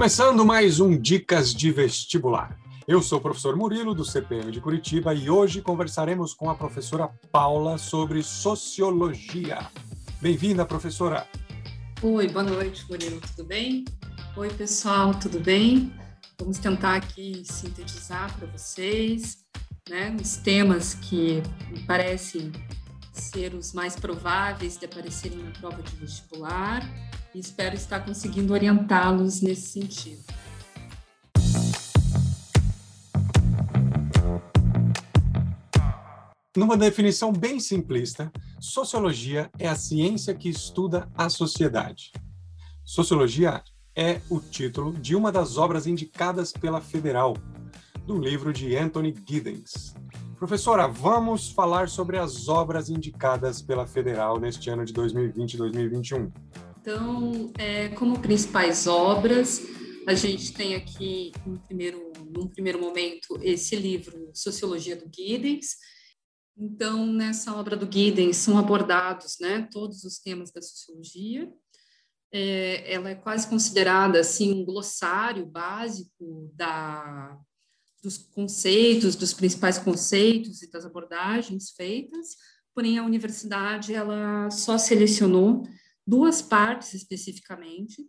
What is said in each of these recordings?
Começando mais um Dicas de Vestibular. Eu sou o professor Murilo, do CPM de Curitiba, e hoje conversaremos com a professora Paula sobre sociologia. Bem-vinda, professora. Oi, boa noite, Murilo, tudo bem? Oi, pessoal, tudo bem? Vamos tentar aqui sintetizar para vocês né, os temas que me parecem ser os mais prováveis de aparecerem na prova de vestibular e espero estar conseguindo orientá-los nesse sentido. Numa definição bem simplista, sociologia é a ciência que estuda a sociedade. Sociologia é o título de uma das obras indicadas pela Federal, do livro de Anthony Giddens. Professora, vamos falar sobre as obras indicadas pela Federal neste ano de 2020 e 2021. Então, é, como principais obras, a gente tem aqui, um primeiro, num primeiro momento, esse livro Sociologia do Giddens. Então, nessa obra do Giddens são abordados né, todos os temas da sociologia. É, ela é quase considerada assim um glossário básico da, dos conceitos, dos principais conceitos e das abordagens feitas. Porém, a universidade ela só selecionou duas partes especificamente,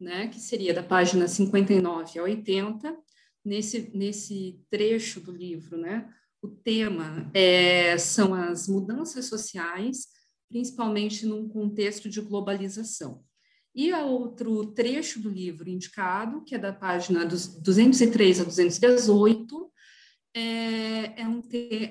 né, que seria da página 59 a 80, nesse, nesse trecho do livro, né, o tema é, são as mudanças sociais, principalmente num contexto de globalização. E outro trecho do livro indicado, que é da página dos 203 a 218, é, é, um,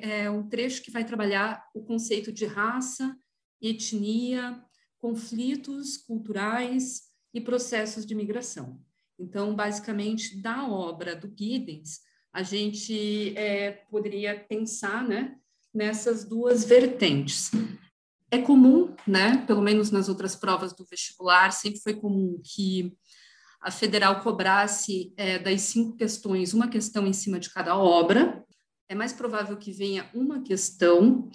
é um trecho que vai trabalhar o conceito de raça, etnia, conflitos culturais e processos de migração. Então, basicamente, da obra do Giddens, a gente é, poderia pensar né, nessas duas vertentes. É comum, né, pelo menos nas outras provas do vestibular, sempre foi comum que a federal cobrasse é, das cinco questões uma questão em cima de cada obra. É mais provável que venha uma questão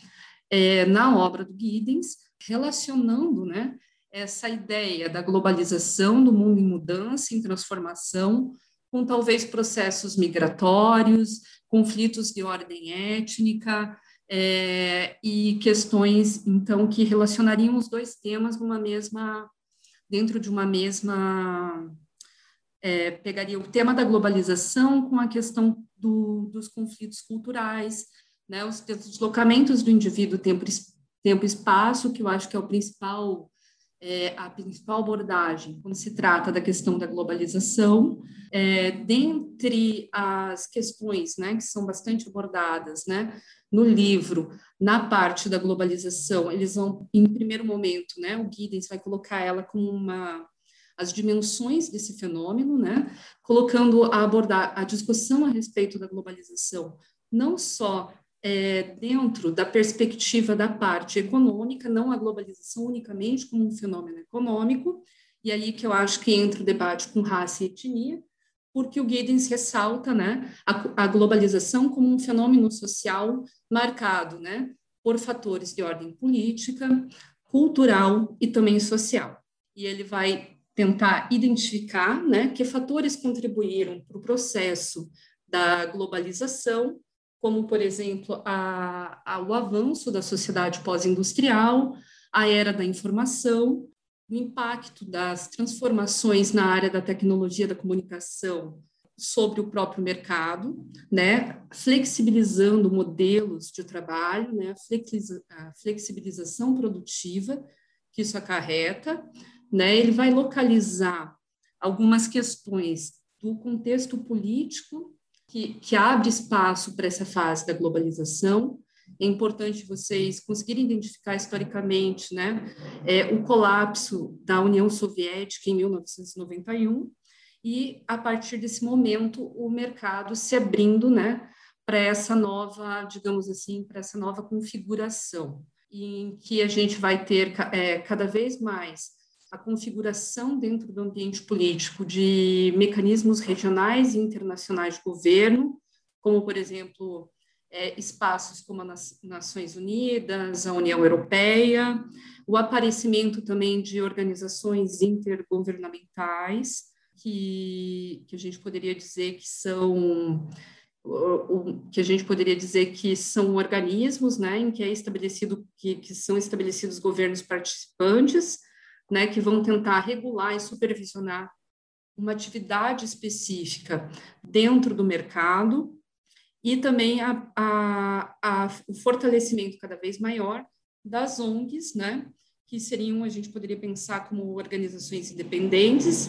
é, na obra do Giddens, relacionando né, essa ideia da globalização, do mundo em mudança, em transformação, com talvez processos migratórios, conflitos de ordem étnica é, e questões, então, que relacionariam os dois temas numa mesma, dentro de uma mesma, é, pegaria o tema da globalização com a questão do, dos conflitos culturais, né, os deslocamentos do indivíduo tempo tempo e espaço, que eu acho que é o principal é, a principal abordagem quando se trata da questão da globalização, é, dentre as questões né, que são bastante abordadas né, no livro, na parte da globalização, eles vão, em primeiro momento, né, o Giddens vai colocar ela como uma as dimensões desse fenômeno, né, colocando a abordar a discussão a respeito da globalização, não só é, dentro da perspectiva da parte econômica, não a globalização unicamente como um fenômeno econômico, e aí que eu acho que entra o debate com raça e etnia, porque o Giddens ressalta né, a, a globalização como um fenômeno social marcado né, por fatores de ordem política, cultural e também social. E ele vai tentar identificar né, que fatores contribuíram para o processo da globalização como, por exemplo, a, a, o avanço da sociedade pós-industrial, a era da informação, o impacto das transformações na área da tecnologia da comunicação sobre o próprio mercado, né, flexibilizando modelos de trabalho, né, a flexibilização produtiva que isso acarreta, né, ele vai localizar algumas questões do contexto político que, que abre espaço para essa fase da globalização. É importante vocês conseguirem identificar historicamente né, é, o colapso da União Soviética em 1991 e, a partir desse momento, o mercado se abrindo né, para essa nova, digamos assim, para essa nova configuração, em que a gente vai ter é, cada vez mais a configuração dentro do ambiente político de mecanismos regionais e internacionais de governo, como, por exemplo, é, espaços como as Nações Unidas, a União Europeia, o aparecimento também de organizações intergovernamentais que, que a gente poderia dizer que são que a gente poderia dizer que são organismos, né, em que é estabelecido que, que são estabelecidos governos participantes, né, que vão tentar regular e supervisionar uma atividade específica dentro do mercado e também a, a, a, o fortalecimento cada vez maior das ONGs, né, que seriam, a gente poderia pensar como organizações independentes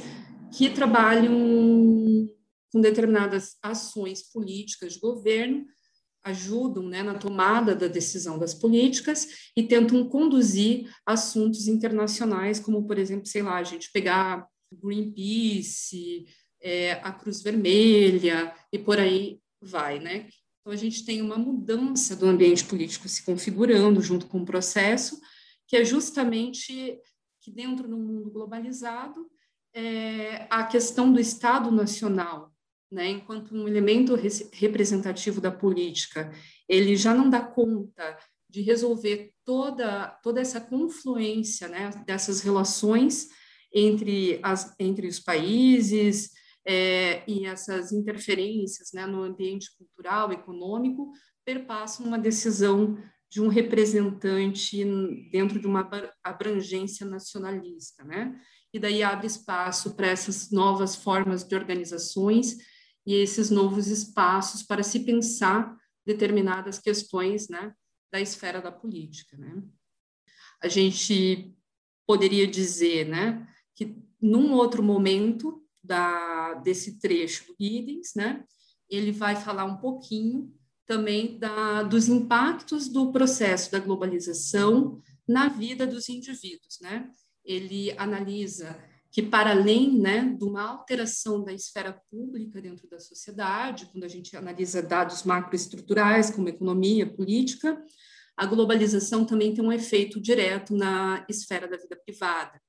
que trabalham com determinadas ações políticas de governo, ajudam né, na tomada da decisão das políticas e tentam conduzir assuntos internacionais, como, por exemplo, sei lá, a gente pegar Greenpeace, é, a Cruz Vermelha e por aí vai, né? Então, a gente tem uma mudança do ambiente político se configurando junto com o processo, que é justamente que dentro do mundo globalizado, é, a questão do Estado Nacional, né, enquanto um elemento representativo da política, ele já não dá conta de resolver toda, toda essa confluência né, dessas relações entre, as, entre os países é, e essas interferências né, no ambiente cultural, econômico, perpassam uma decisão de um representante dentro de uma abrangência nacionalista, né? E daí abre espaço para essas novas formas de organizações e esses novos espaços para se pensar determinadas questões né, da esfera da política. Né? A gente poderia dizer né, que, num outro momento da, desse trecho do Giddens, né, ele vai falar um pouquinho também da, dos impactos do processo da globalização na vida dos indivíduos. Né? Ele analisa que para além né, de uma alteração da esfera pública dentro da sociedade, quando a gente analisa dados macroestruturais como economia, política, a globalização também tem um efeito direto na esfera da vida privada,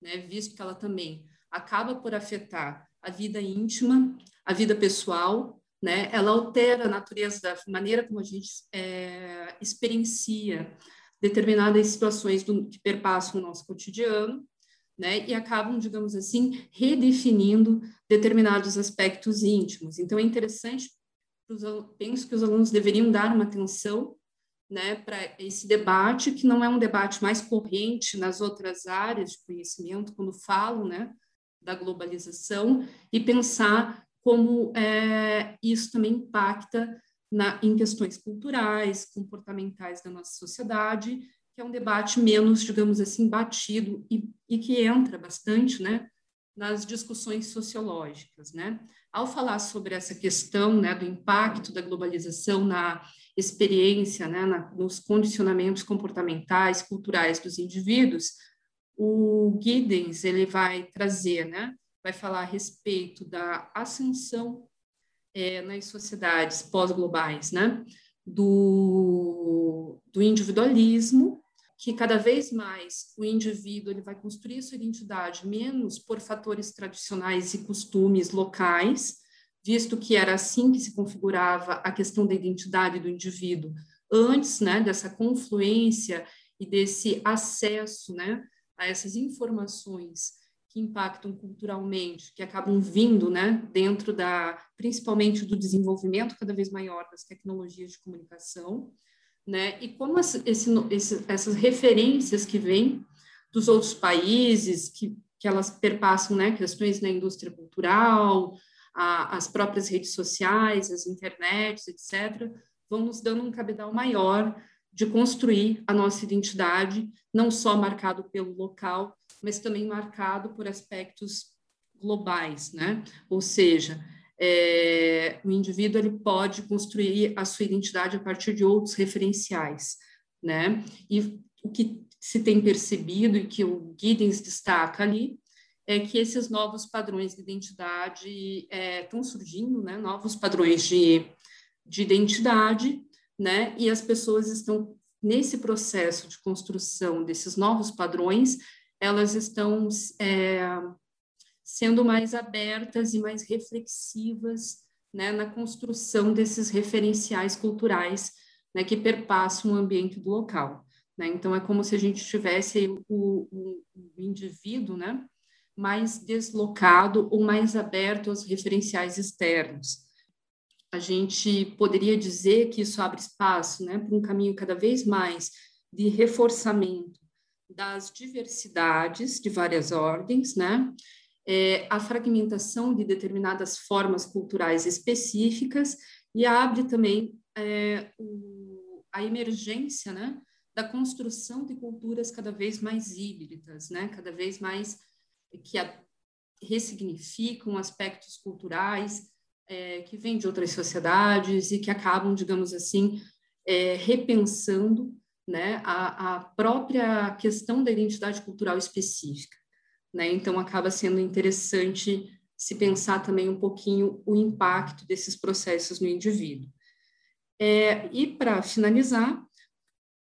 né, visto que ela também acaba por afetar a vida íntima, a vida pessoal, né, ela altera a natureza da maneira como a gente é, experiencia determinadas situações do, que perpassam o nosso cotidiano, né, e acabam, digamos assim, redefinindo determinados aspectos íntimos. Então, é interessante, penso que os alunos deveriam dar uma atenção né, para esse debate, que não é um debate mais corrente nas outras áreas de conhecimento, quando falo né, da globalização, e pensar como é, isso também impacta na, em questões culturais, comportamentais da nossa sociedade, que é um debate menos, digamos assim, batido e, e que entra bastante, né, nas discussões sociológicas, né? Ao falar sobre essa questão, né, do impacto da globalização na experiência, né, na, nos condicionamentos comportamentais, culturais dos indivíduos, o Giddens ele vai trazer, né, vai falar a respeito da ascensão é, nas sociedades pós-globais, né, do, do individualismo que cada vez mais o indivíduo ele vai construir sua identidade menos por fatores tradicionais e costumes locais, visto que era assim que se configurava a questão da identidade do indivíduo antes, né, dessa confluência e desse acesso, né, a essas informações que impactam culturalmente, que acabam vindo, né, dentro da, principalmente do desenvolvimento cada vez maior das tecnologias de comunicação, né? E como esse, esse, essas referências que vêm dos outros países, que, que elas perpassam né, questões na indústria cultural, a, as próprias redes sociais, as internets, etc., vão nos dando um cabedal maior de construir a nossa identidade, não só marcado pelo local, mas também marcado por aspectos globais, né? Ou seja, é, o indivíduo ele pode construir a sua identidade a partir de outros referenciais, né? E o que se tem percebido e que o Giddens destaca ali é que esses novos padrões de identidade estão é, surgindo, né? Novos padrões de, de identidade, né? E as pessoas estão nesse processo de construção desses novos padrões, elas estão é, sendo mais abertas e mais reflexivas né, na construção desses referenciais culturais né, que perpassam o ambiente do local. Né? Então, é como se a gente tivesse o, o, o indivíduo né, mais deslocado ou mais aberto aos referenciais externos. A gente poderia dizer que isso abre espaço né, para um caminho cada vez mais de reforçamento das diversidades de várias ordens, né? É, a fragmentação de determinadas formas culturais específicas e abre também é, o, a emergência, né, da construção de culturas cada vez mais híbridas, né, cada vez mais que a, ressignificam aspectos culturais é, que vêm de outras sociedades e que acabam, digamos assim, é, repensando né, a, a própria questão da identidade cultural específica. Né? Então, acaba sendo interessante se pensar também um pouquinho o impacto desses processos no indivíduo. É, e, para finalizar,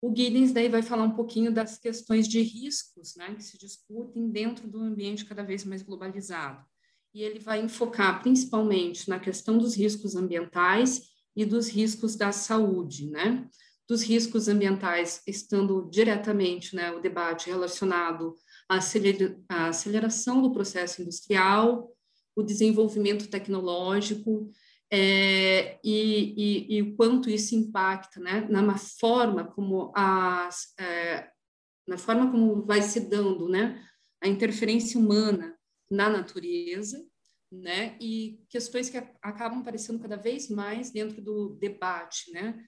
o Giddens daí vai falar um pouquinho das questões de riscos né, que se discutem dentro do ambiente cada vez mais globalizado. E ele vai enfocar principalmente na questão dos riscos ambientais e dos riscos da saúde, né? dos riscos ambientais, estando diretamente né, o debate relacionado à aceleração do processo industrial, o desenvolvimento tecnológico é, e, o quanto isso impacta né, na forma como as, é, na forma como vai se dando né, a interferência humana na natureza, né, e questões que acabam aparecendo cada vez mais dentro do debate, né,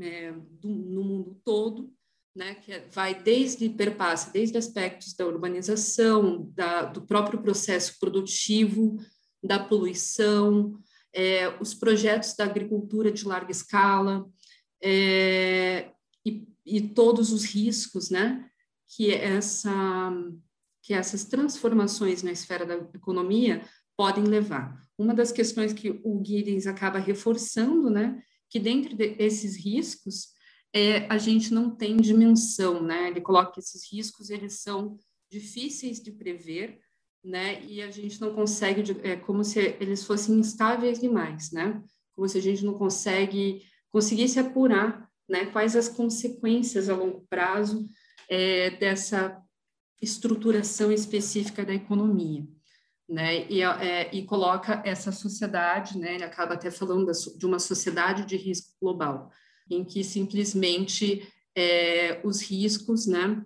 é, do, no mundo todo, né, que é, vai desde perpassa desde aspectos da urbanização, da, do próprio processo produtivo, da poluição, é, os projetos da agricultura de larga escala é, e, e, todos os riscos, né, que essa que essas transformações na esfera da economia podem levar. Uma das questões que o Giddens acaba reforçando, né, que dentro desses riscos é, a gente não tem dimensão, né? Ele coloca que esses riscos eles são difíceis de prever, né? E a gente não consegue, é como se eles fossem instáveis demais, né? Como se a gente não consegue conseguisse apurar, né? Quais as consequências a longo prazo é, dessa estruturação específica da economia né? E, é, e coloca essa sociedade, né? Ele acaba até falando de uma sociedade de risco global, em que simplesmente é, os riscos, né?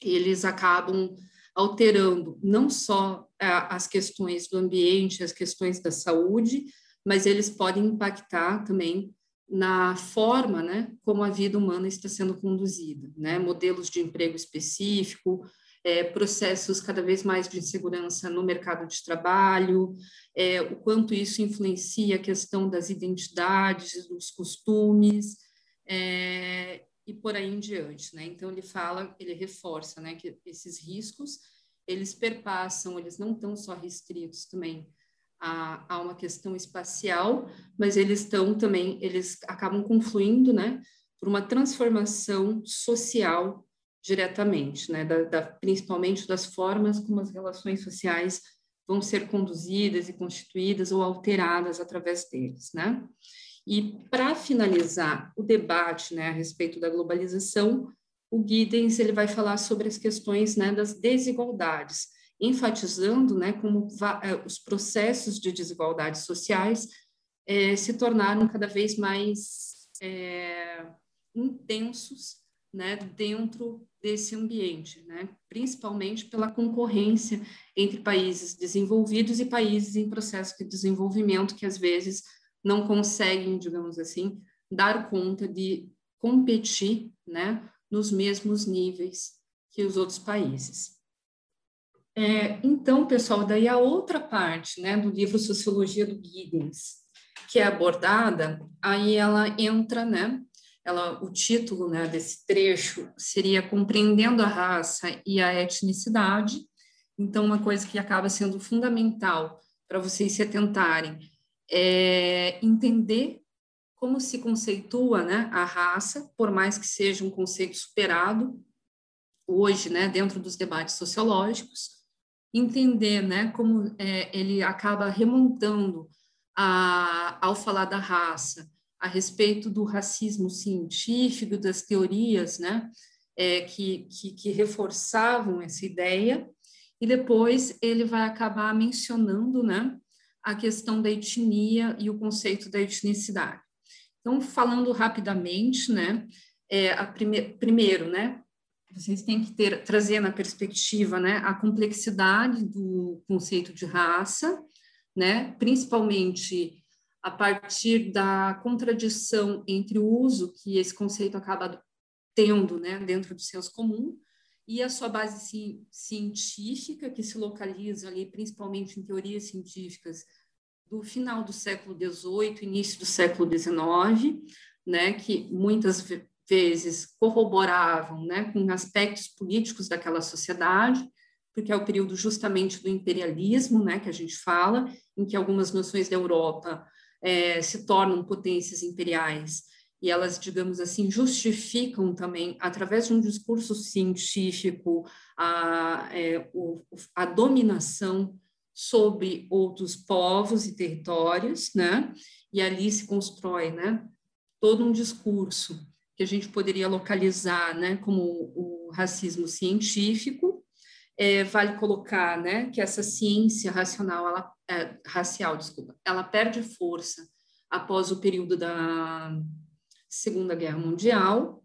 Eles acabam alterando não só as questões do ambiente, as questões da saúde, mas eles podem impactar também na forma, né, como a vida humana está sendo conduzida, né, modelos de emprego específico, é, processos cada vez mais de insegurança no mercado de trabalho, é, o quanto isso influencia a questão das identidades, dos costumes, é, e por aí em diante, né? Então ele fala, ele reforça, né, que esses riscos eles perpassam, eles não estão só restritos também a, a uma questão espacial, mas eles estão também, eles acabam confluindo, né, por uma transformação social diretamente, né, da, da, principalmente das formas como as relações sociais vão ser conduzidas e constituídas ou alteradas através deles, né? E para finalizar o debate, né, a respeito da globalização, o Giddens ele vai falar sobre as questões, né, das desigualdades, enfatizando, né, como eh, os processos de desigualdades sociais é, se tornaram cada vez mais é, intensos né, dentro desse ambiente, né, principalmente pela concorrência entre países desenvolvidos e países em processo de desenvolvimento que às vezes não conseguem, digamos assim, dar conta de competir, né, nos mesmos níveis que os outros países. É, então, pessoal, daí a outra parte, né, do livro Sociologia do Giddens, que é abordada, aí ela entra, né, ela, o título né, desse trecho seria Compreendendo a Raça e a Etnicidade. Então, uma coisa que acaba sendo fundamental para vocês se atentarem é entender como se conceitua né, a raça, por mais que seja um conceito superado hoje, né, dentro dos debates sociológicos, entender né, como é, ele acaba remontando a, ao falar da raça, a respeito do racismo científico, das teorias né, é, que, que, que reforçavam essa ideia, e depois ele vai acabar mencionando, né, a questão da etnia e o conceito da etnicidade. Então, falando rapidamente, né, é, a prime primeiro, né, vocês têm que ter, trazer na perspectiva, né, a complexidade do conceito de raça, né, principalmente a partir da contradição entre o uso que esse conceito acaba tendo né, dentro do senso comum e a sua base ci científica, que se localiza ali principalmente em teorias científicas do final do século XVIII, início do século XIX, né, que muitas vezes corroboravam né, com aspectos políticos daquela sociedade, porque é o período justamente do imperialismo, né, que a gente fala, em que algumas nações da Europa é, se tornam potências imperiais e elas, digamos assim, justificam também, através de um discurso científico, a, é, o, a dominação sobre outros povos e territórios, né? E ali se constrói, né? Todo um discurso que a gente poderia localizar, né? Como o racismo científico. É, vale colocar, né? Que essa ciência racional, ela é, racial, desculpa, ela perde força após o período da Segunda Guerra Mundial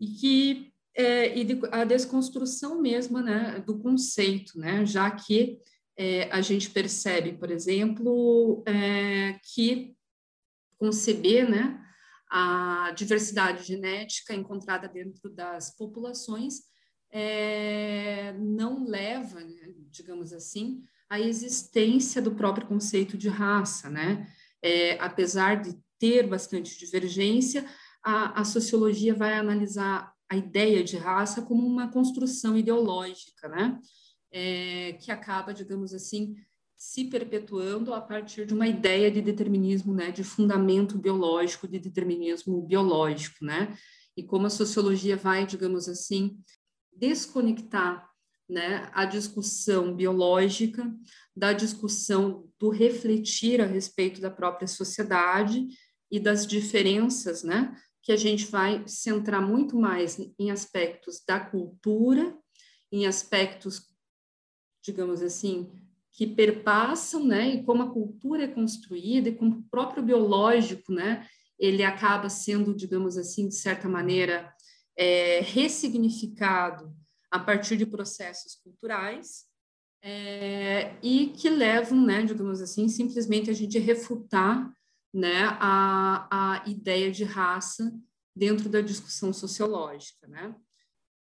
e que é, e de, a desconstrução mesmo né, do conceito, né, já que é, a gente percebe, por exemplo, é, que conceber né, a diversidade genética encontrada dentro das populações é, não leva, digamos assim, a existência do próprio conceito de raça, né? É, apesar de ter bastante divergência, a, a, sociologia vai analisar a ideia de raça como uma construção ideológica, né? É, que acaba, digamos assim, se perpetuando a partir de uma ideia de determinismo, né? De fundamento biológico, de determinismo biológico, né? E como a sociologia vai, digamos assim, desconectar né, a discussão biológica, da discussão do refletir a respeito da própria sociedade e das diferenças, né, que a gente vai centrar muito mais em aspectos da cultura, em aspectos, digamos assim, que perpassam, né, e como a cultura é construída e como o próprio biológico, né, ele acaba sendo, digamos assim, de certa maneira, é, ressignificado a partir de processos culturais é, e que levam, né, digamos assim, simplesmente a gente refutar né, a, a ideia de raça dentro da discussão sociológica, né?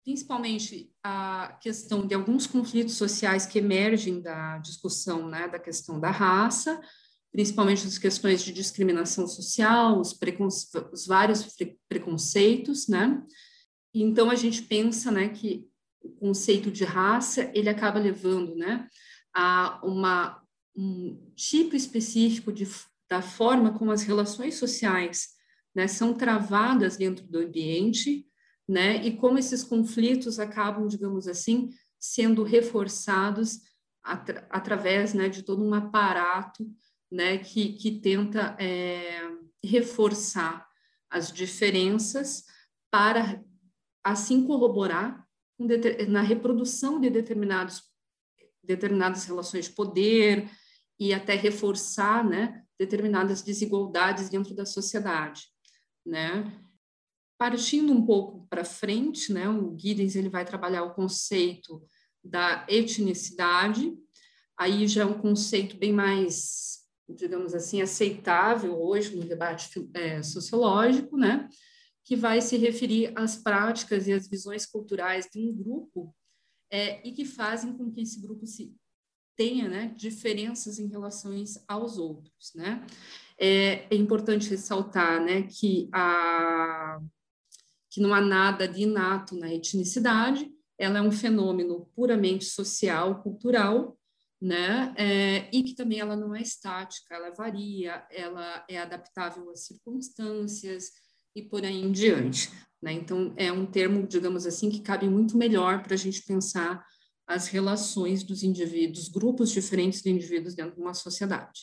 principalmente a questão de alguns conflitos sociais que emergem da discussão né, da questão da raça, principalmente as questões de discriminação social, os, os vários preconceitos, né? Então a gente pensa, né, que o conceito de raça, ele acaba levando né, a uma, um tipo específico de, da forma como as relações sociais né, são travadas dentro do ambiente, né, e como esses conflitos acabam, digamos assim, sendo reforçados atra, através né, de todo um aparato né, que, que tenta é, reforçar as diferenças para assim corroborar na reprodução de determinados, determinadas relações de poder e até reforçar né, determinadas desigualdades dentro da sociedade. Né? Partindo um pouco para frente, né, o Giddens ele vai trabalhar o conceito da etnicidade, aí já é um conceito bem mais, digamos assim, aceitável hoje no debate é, sociológico, né? Que vai se referir às práticas e às visões culturais de um grupo é, e que fazem com que esse grupo se tenha né, diferenças em relação aos outros. Né? É, é importante ressaltar né, que, a, que não há nada de inato na etnicidade, ela é um fenômeno puramente social, cultural, né? É, e que também ela não é estática, ela varia, ela é adaptável às circunstâncias, e por aí em diante. Né? Então, é um termo, digamos assim, que cabe muito melhor para a gente pensar as relações dos indivíduos, grupos diferentes de indivíduos dentro de uma sociedade.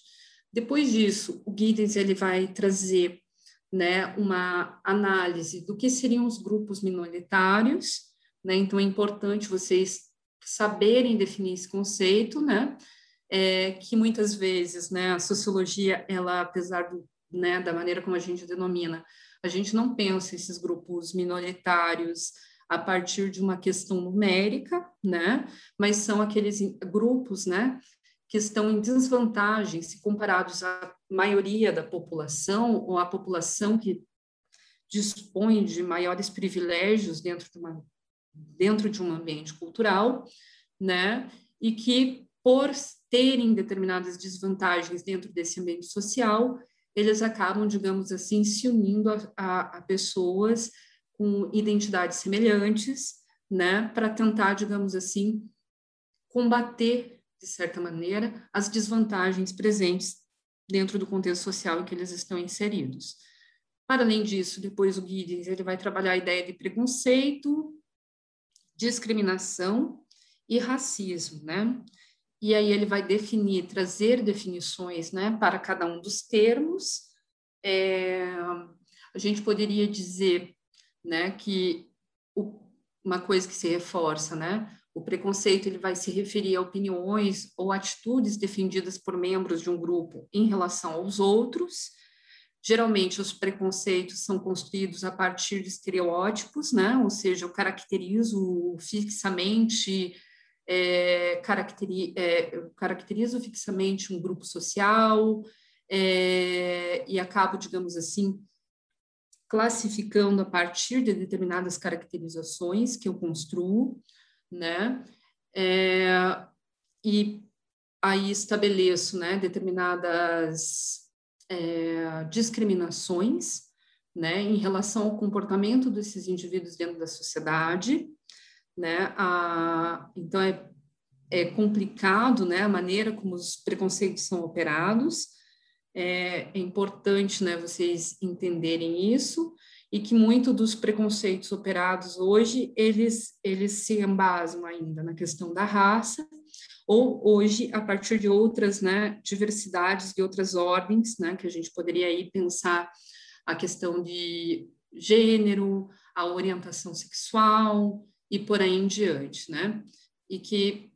Depois disso, o Giddens ele vai trazer né, uma análise do que seriam os grupos minoritários. Né? Então, é importante vocês saberem definir esse conceito, né? É, que muitas vezes, né, a sociologia, ela, apesar do, né, da maneira como a gente denomina, a gente não pensa esses grupos minoritários a partir de uma questão numérica, né? Mas são aqueles grupos, né, que estão em desvantagem se comparados à maioria da população ou à população que dispõe de maiores privilégios dentro de uma dentro de um ambiente cultural, né? E que por terem determinadas desvantagens dentro desse ambiente social, eles acabam, digamos assim, se unindo a, a, a pessoas com identidades semelhantes, né, para tentar, digamos assim, combater, de certa maneira, as desvantagens presentes dentro do contexto social em que eles estão inseridos. Para além disso, depois o Giddens ele vai trabalhar a ideia de preconceito, discriminação e racismo, né? E aí ele vai definir, trazer definições né, para cada um dos termos. É, a gente poderia dizer né, que o, uma coisa que se reforça, né, o preconceito ele vai se referir a opiniões ou atitudes defendidas por membros de um grupo em relação aos outros. Geralmente, os preconceitos são construídos a partir de estereótipos, né? ou seja, eu caracterizo fixamente é, caracteri é, caracterizo fixamente um grupo social é, e acabo, digamos assim, classificando a partir de determinadas caracterizações que eu construo, né? É, e aí estabeleço, né, determinadas é, discriminações, né, em relação ao comportamento desses indivíduos dentro da sociedade, né? A, então é, é complicado, né? A maneira como os preconceitos são operados. É, é importante, né? Vocês entenderem isso e que muito dos preconceitos operados hoje eles eles se embasam ainda na questão da raça ou hoje a partir de outras né diversidades de outras ordens né que a gente poderia aí pensar a questão de gênero a orientação sexual e por aí em diante, né? E que,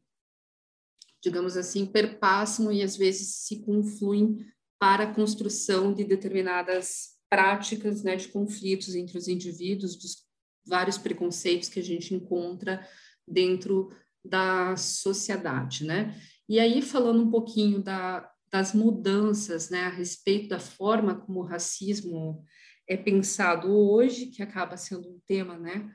digamos assim, perpassam e às vezes se confluem para a construção de determinadas práticas né, de conflitos entre os indivíduos, dos vários preconceitos que a gente encontra dentro da sociedade, né? E aí, falando um pouquinho da, das mudanças, né, a respeito da forma como o racismo é pensado hoje, que acaba sendo um tema, né,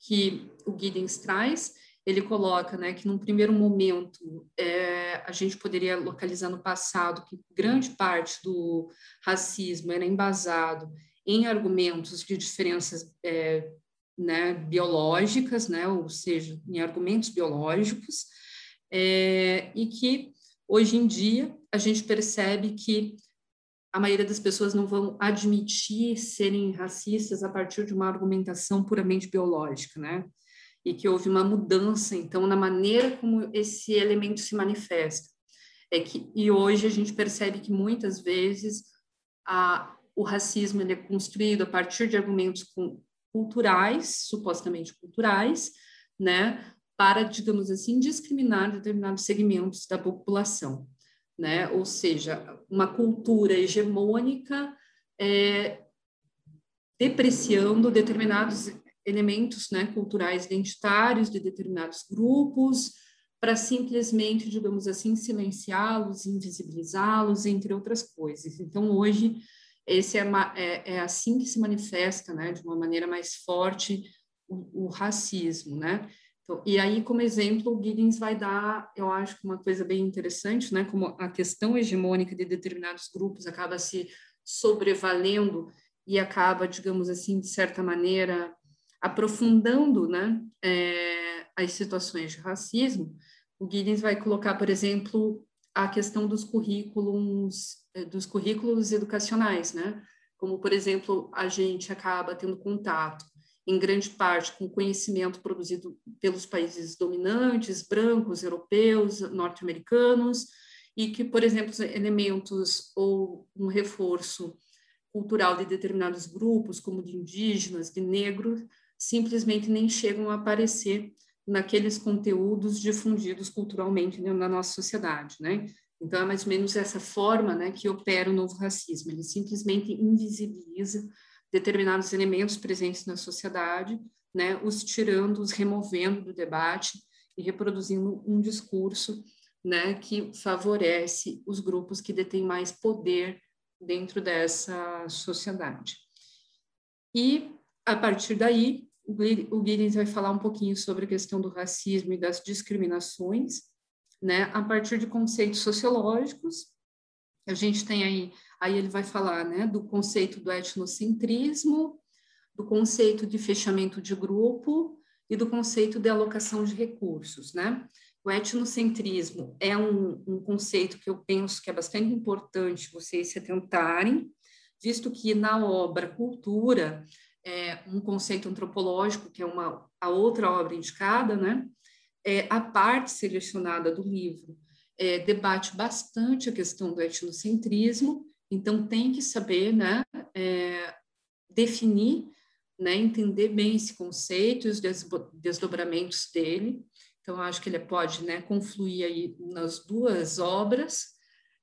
que o Giddens traz, ele coloca né, que num primeiro momento é, a gente poderia localizar no passado que grande parte do racismo era embasado em argumentos de diferenças é, né, biológicas, né, ou seja, em argumentos biológicos, é, e que hoje em dia a gente percebe que a maioria das pessoas não vão admitir serem racistas a partir de uma argumentação puramente biológica, né? E que houve uma mudança, então, na maneira como esse elemento se manifesta. É que, e hoje a gente percebe que muitas vezes a, o racismo ele é construído a partir de argumentos culturais, supostamente culturais, né? Para, digamos assim, discriminar determinados segmentos da população né? ou seja, uma cultura hegemônica é, depreciando determinados elementos né, culturais identitários de determinados grupos, para simplesmente, digamos assim, silenciá-los, invisibilizá-los, entre outras coisas. Então, hoje, esse é, é, é, assim que se manifesta, né, de uma maneira mais forte, o, o racismo, né? Então, e aí, como exemplo, o Giddens vai dar, eu acho uma coisa bem interessante, né, como a questão hegemônica de determinados grupos acaba se sobrevalendo e acaba, digamos assim, de certa maneira, aprofundando, né, é, as situações de racismo. O Giddens vai colocar, por exemplo, a questão dos currículos, eh, dos currículos educacionais, né, como, por exemplo, a gente acaba tendo contato em grande parte com conhecimento produzido pelos países dominantes, brancos, europeus, norte-americanos, e que, por exemplo, elementos ou um reforço cultural de determinados grupos, como de indígenas, de negros, simplesmente nem chegam a aparecer naqueles conteúdos difundidos culturalmente na nossa sociedade, né? Então, é mais ou menos essa forma né, que opera o novo racismo. Ele simplesmente invisibiliza determinados elementos presentes na sociedade, né, os tirando, os removendo do debate e reproduzindo um discurso né, que favorece os grupos que detêm mais poder dentro dessa sociedade. E, a partir daí, o Giddens vai falar um pouquinho sobre a questão do racismo e das discriminações, né, a partir de conceitos sociológicos. A gente tem aí, aí ele vai falar, né, do conceito do etnocentrismo, do conceito de fechamento de grupo e do conceito de alocação de recursos, né? O etnocentrismo é um, um conceito que eu penso que é bastante importante vocês se atentarem, visto que na obra Cultura, é um conceito antropológico, que é uma, a outra obra indicada, né? É, a parte selecionada do livro é, debate bastante a questão do etnocentrismo, então tem que saber né, é, definir, né, entender bem esse conceito e os desdobramentos dele. Então, acho que ele pode né, confluir aí nas duas obras.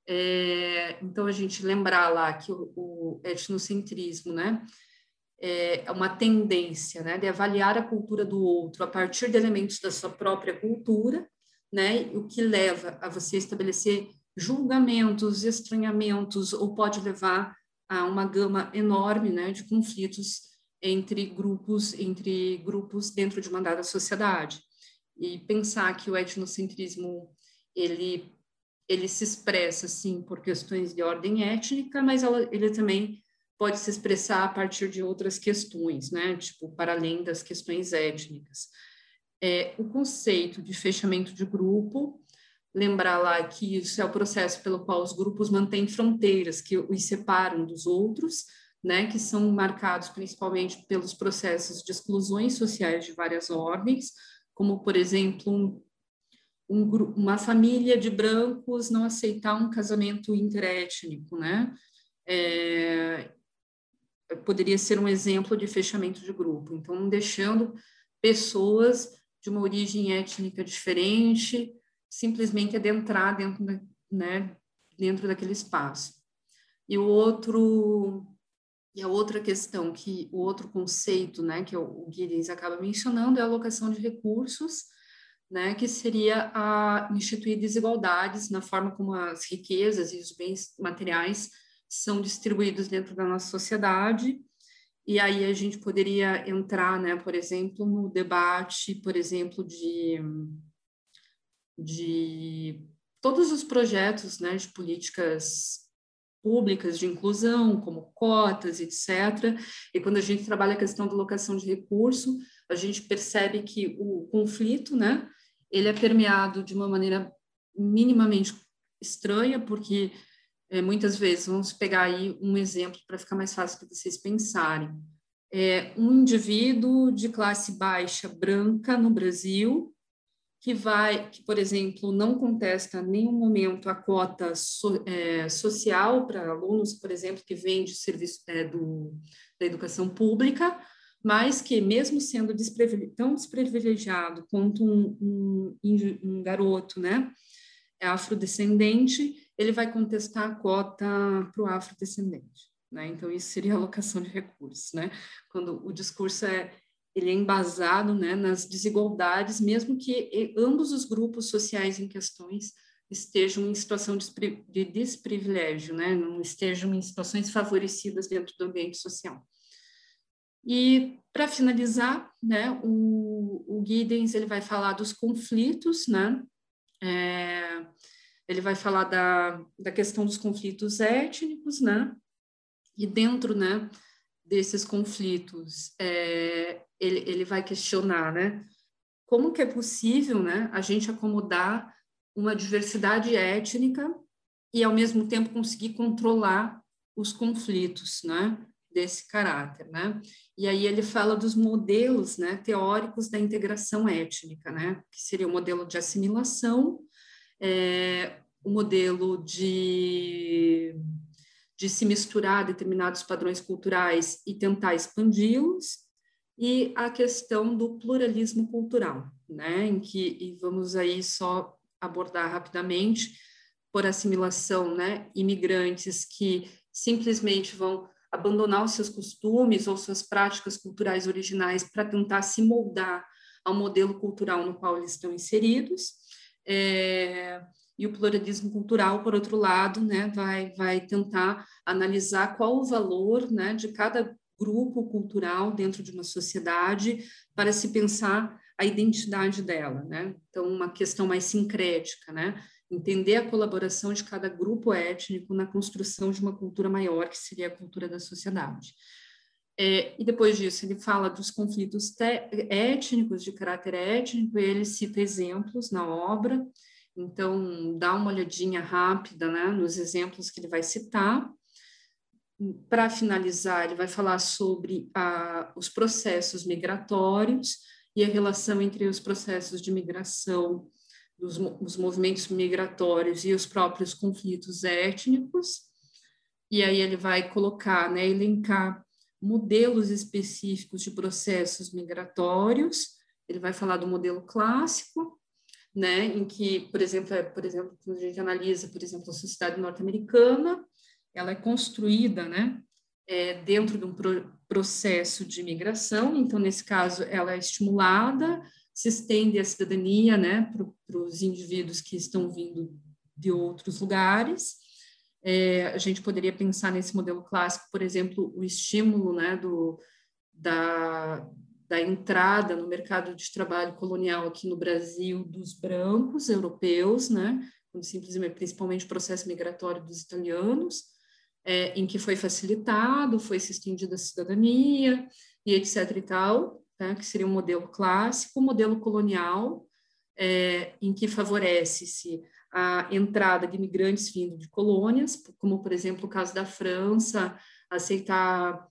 É, então, a gente lembrar lá que o, o etnocentrismo né, é uma tendência né, de avaliar a cultura do outro a partir de elementos da sua própria cultura, né, o que leva a você estabelecer julgamentos, estranhamentos, ou pode levar a uma gama enorme né, de conflitos entre grupos, entre grupos dentro de uma dada sociedade. E pensar que o etnocentrismo ele ele se expressa sim por questões de ordem étnica, mas ela, ele também pode se expressar a partir de outras questões, né? Tipo, para além das questões étnicas. É, o conceito de fechamento de grupo, lembrar lá que isso é o processo pelo qual os grupos mantêm fronteiras que os separam dos outros, né? Que são marcados principalmente pelos processos de exclusões sociais de várias ordens, como, por exemplo, um, um, uma família de brancos não aceitar um casamento interétnico, né? É, poderia ser um exemplo de fechamento de grupo. Então, deixando pessoas de uma origem étnica diferente simplesmente adentrar dentro, da, né, dentro daquele espaço. E o outro e a outra questão que o outro conceito, né, que o Giddens acaba mencionando é a alocação de recursos, né, que seria a instituir desigualdades na forma como as riquezas e os bens materiais são distribuídos dentro da nossa sociedade. E aí a gente poderia entrar, né, por exemplo, no debate, por exemplo, de, de todos os projetos né, de políticas públicas de inclusão, como cotas, etc. E quando a gente trabalha a questão da locação de recurso, a gente percebe que o conflito, né, ele é permeado de uma maneira minimamente estranha, porque é, muitas vezes, vamos pegar aí um exemplo para ficar mais fácil para vocês pensarem. É, um indivíduo de classe baixa branca no Brasil que vai, que por exemplo, não contesta em nenhum momento a cota so, é, social para alunos, por exemplo, que vêm de serviço é, do, da educação pública, mas que mesmo sendo desprivilegiado, tão desprivilegiado quanto um, um, um garoto, né, afrodescendente, ele vai contestar a cota para o afrodescendente. Né? Então, isso seria alocação de recursos. Né? Quando o discurso é, ele é embasado né, nas desigualdades, mesmo que ambos os grupos sociais em questões estejam em situação de desprivilégio, né? não estejam em situações favorecidas dentro do ambiente social. E, para finalizar, né, o, o Giddens ele vai falar dos conflitos, né? É, ele vai falar da, da questão dos conflitos étnicos, né? E dentro, né, desses conflitos, é, ele, ele vai questionar, né? Como que é possível, né, a gente acomodar uma diversidade étnica e, ao mesmo tempo, conseguir controlar os conflitos, né? Desse caráter, né? E aí ele fala dos modelos, né, teóricos da integração étnica, né? Que seria o modelo de assimilação, é, o modelo de, de se misturar determinados padrões culturais e tentar expandi-los, e a questão do pluralismo cultural. né, em que, e vamos aí só abordar rapidamente, por assimilação, né, imigrantes que simplesmente vão abandonar os seus costumes ou suas práticas culturais originais para tentar se moldar ao modelo cultural no qual eles estão inseridos. É, e o pluralismo cultural, por outro lado, né, vai, vai tentar analisar qual o valor né, de cada grupo cultural dentro de uma sociedade para se pensar a identidade dela, né? Então, uma questão mais sincrética, né? Entender a colaboração de cada grupo étnico na construção de uma cultura maior, que seria a cultura da sociedade. É, e depois disso, ele fala dos conflitos étnicos, de caráter étnico, e ele cita exemplos na obra, então dá uma olhadinha rápida né, nos exemplos que ele vai citar. Para finalizar, ele vai falar sobre a, os processos migratórios e a relação entre os processos de migração, dos, os movimentos migratórios e os próprios conflitos étnicos. E aí ele vai colocar, né, elencar modelos específicos de processos migratórios. Ele vai falar do modelo clássico, né, em que, por exemplo, é, por exemplo, quando a gente analisa, por exemplo, a sociedade norte-americana, ela é construída, né, é, dentro de um pro processo de imigração, então, nesse caso, ela é estimulada, se estende a cidadania, né, para os indivíduos que estão vindo de outros lugares, é, a gente poderia pensar nesse modelo clássico, por exemplo, o estímulo né, do, da, da entrada no mercado de trabalho colonial aqui no Brasil dos brancos europeus, né, simplesmente, principalmente o processo migratório dos italianos, é, em que foi facilitado, foi se estendida a cidadania e etc e tal, tá? que seria um modelo clássico, o modelo colonial, é, em que favorece-se a entrada de imigrantes vindo de colônias, como, por exemplo, o caso da França, aceitar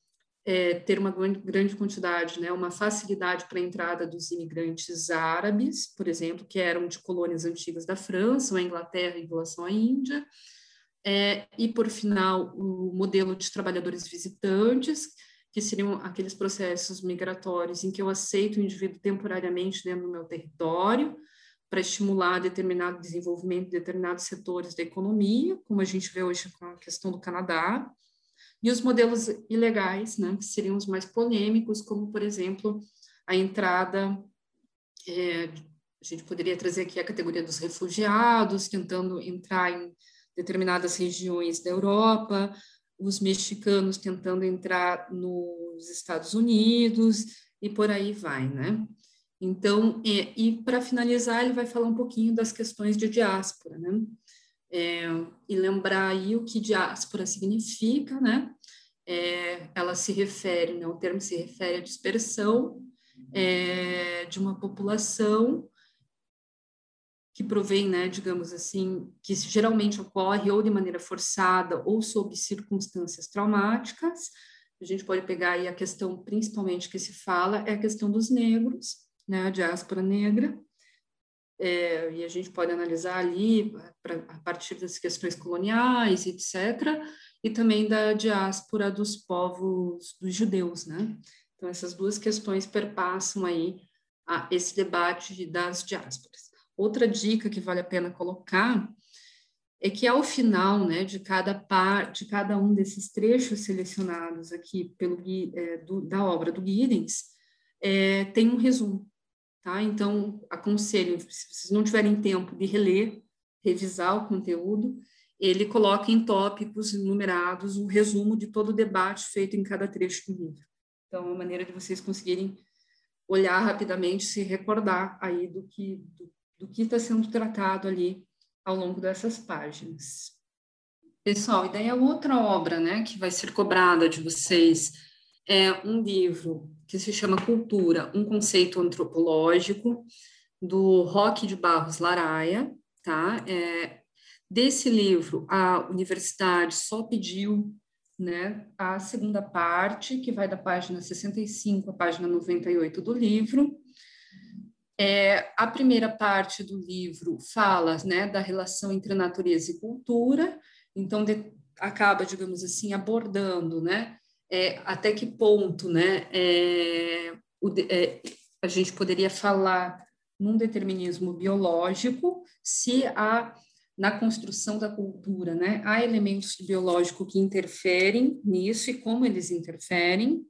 é, ter uma grande quantidade, né, uma facilidade para a entrada dos imigrantes árabes, por exemplo, que eram de colônias antigas da França ou a Inglaterra em relação à Índia, é, e, por final, o modelo de trabalhadores visitantes, que seriam aqueles processos migratórios em que eu aceito o indivíduo temporariamente dentro do meu território, para estimular determinado desenvolvimento de determinados setores da economia, como a gente vê hoje com a questão do Canadá, e os modelos ilegais, né, que seriam os mais polêmicos, como, por exemplo, a entrada, é, a gente poderia trazer aqui a categoria dos refugiados, tentando entrar em determinadas regiões da Europa, os mexicanos tentando entrar nos Estados Unidos e por aí vai, né? Então, é, e para finalizar, ele vai falar um pouquinho das questões de diáspora, né? É, e lembrar aí o que diáspora significa, né? É, ela se refere, né, o termo se refere à dispersão é, de uma população que provém, né, digamos assim, que geralmente ocorre ou de maneira forçada ou sob circunstâncias traumáticas. A gente pode pegar aí a questão principalmente que se fala é a questão dos negros, né, a diáspora negra, é, e a gente pode analisar ali pra, a partir das questões coloniais, etc., e também da diáspora dos povos dos judeus, né? Então essas duas questões perpassam aí a, esse debate das diásporas. Outra dica que vale a pena colocar é que ao final né, de, cada par, de cada um desses trechos selecionados aqui pelo, é, do, da obra do Giddens, é, tem um resumo. Tá? Então, aconselho, se vocês não tiverem tempo de reler, revisar o conteúdo, ele coloca em tópicos numerados o resumo de todo o debate feito em cada trecho do livro. Então, é uma maneira de vocês conseguirem olhar rapidamente, se recordar aí do que, do, do que está sendo tratado ali ao longo dessas páginas. Pessoal, e daí a outra obra, né, que vai ser cobrada de vocês é um livro que se chama Cultura, um conceito antropológico, do Roque de Barros Laraia, tá? É, desse livro, a universidade só pediu né, a segunda parte, que vai da página 65 à página 98 do livro, é, a primeira parte do livro fala né, da relação entre natureza e cultura, então de, acaba, digamos assim, abordando né, é, até que ponto né, é, o, é, a gente poderia falar num determinismo biológico, se há na construção da cultura, né, há elementos biológicos que interferem nisso e como eles interferem,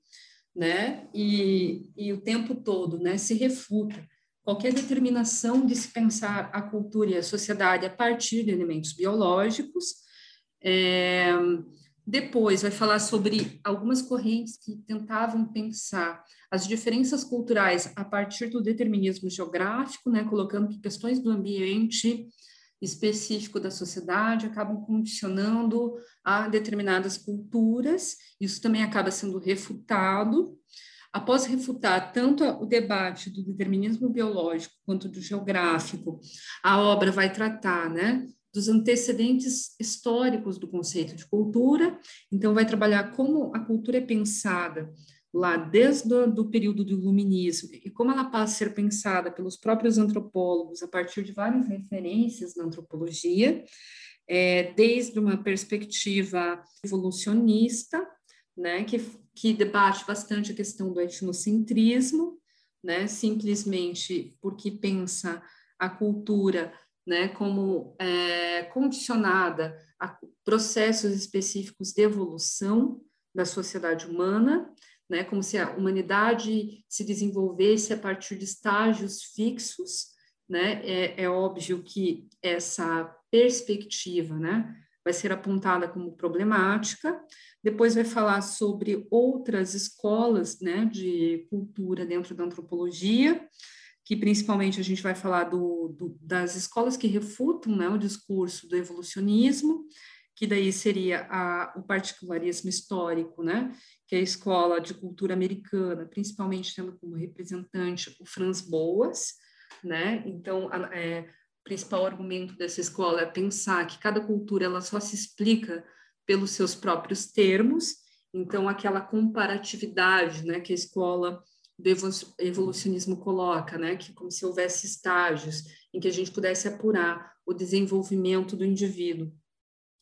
né, e, e o tempo todo, né, se refuta qualquer determinação de se pensar a cultura e a sociedade a partir de elementos biológicos. É, depois vai falar sobre algumas correntes que tentavam pensar as diferenças culturais a partir do determinismo geográfico, né, colocando que questões do ambiente específico da sociedade acabam condicionando a determinadas culturas. Isso também acaba sendo refutado. Após refutar tanto o debate do determinismo biológico quanto do geográfico, a obra vai tratar, né, dos antecedentes históricos do conceito de cultura. Então, vai trabalhar como a cultura é pensada lá desde o do período do iluminismo e como ela passa a ser pensada pelos próprios antropólogos a partir de várias referências na antropologia, é, desde uma perspectiva evolucionista, né, que, que debate bastante a questão do etnocentrismo, né, simplesmente porque pensa a cultura né, como é, condicionada a processos específicos de evolução da sociedade humana, né, como se a humanidade se desenvolvesse a partir de estágios fixos, né, é, é óbvio que essa perspectiva, né, vai ser apontada como problemática. Depois vai falar sobre outras escolas, né, de cultura dentro da antropologia, que principalmente a gente vai falar do, do, das escolas que refutam né, o discurso do evolucionismo, que daí seria a, o particularismo histórico, né, que é a escola de cultura americana, principalmente tendo como representante o Franz Boas, né, então a, é, o principal argumento dessa escola é pensar que cada cultura ela só se explica pelos seus próprios termos, então aquela comparatividade, né, que a escola do evolucionismo coloca, né, que como se houvesse estágios em que a gente pudesse apurar o desenvolvimento do indivíduo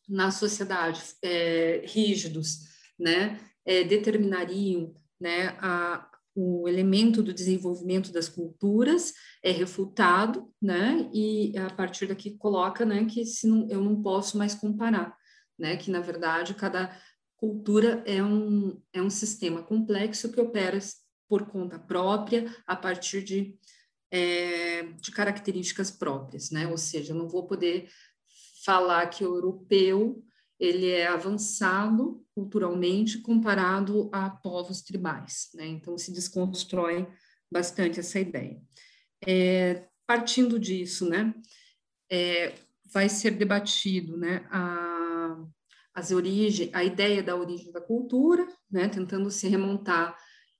na sociedade, é, rígidos, né, é, determinariam, né, a, o elemento do desenvolvimento das culturas é refutado, né, e a partir daqui coloca, né, que se não, eu não posso mais comparar, né, que na verdade cada cultura é um, é um sistema complexo que opera por conta própria, a partir de, é, de características próprias, né? Ou seja, eu não vou poder falar que o europeu ele é avançado culturalmente comparado a povos tribais, né? Então se desconstrói bastante essa ideia. É, partindo disso, né? É, vai ser debatido, né? A, as origens, a ideia da origem da cultura, né? Tentando se remontar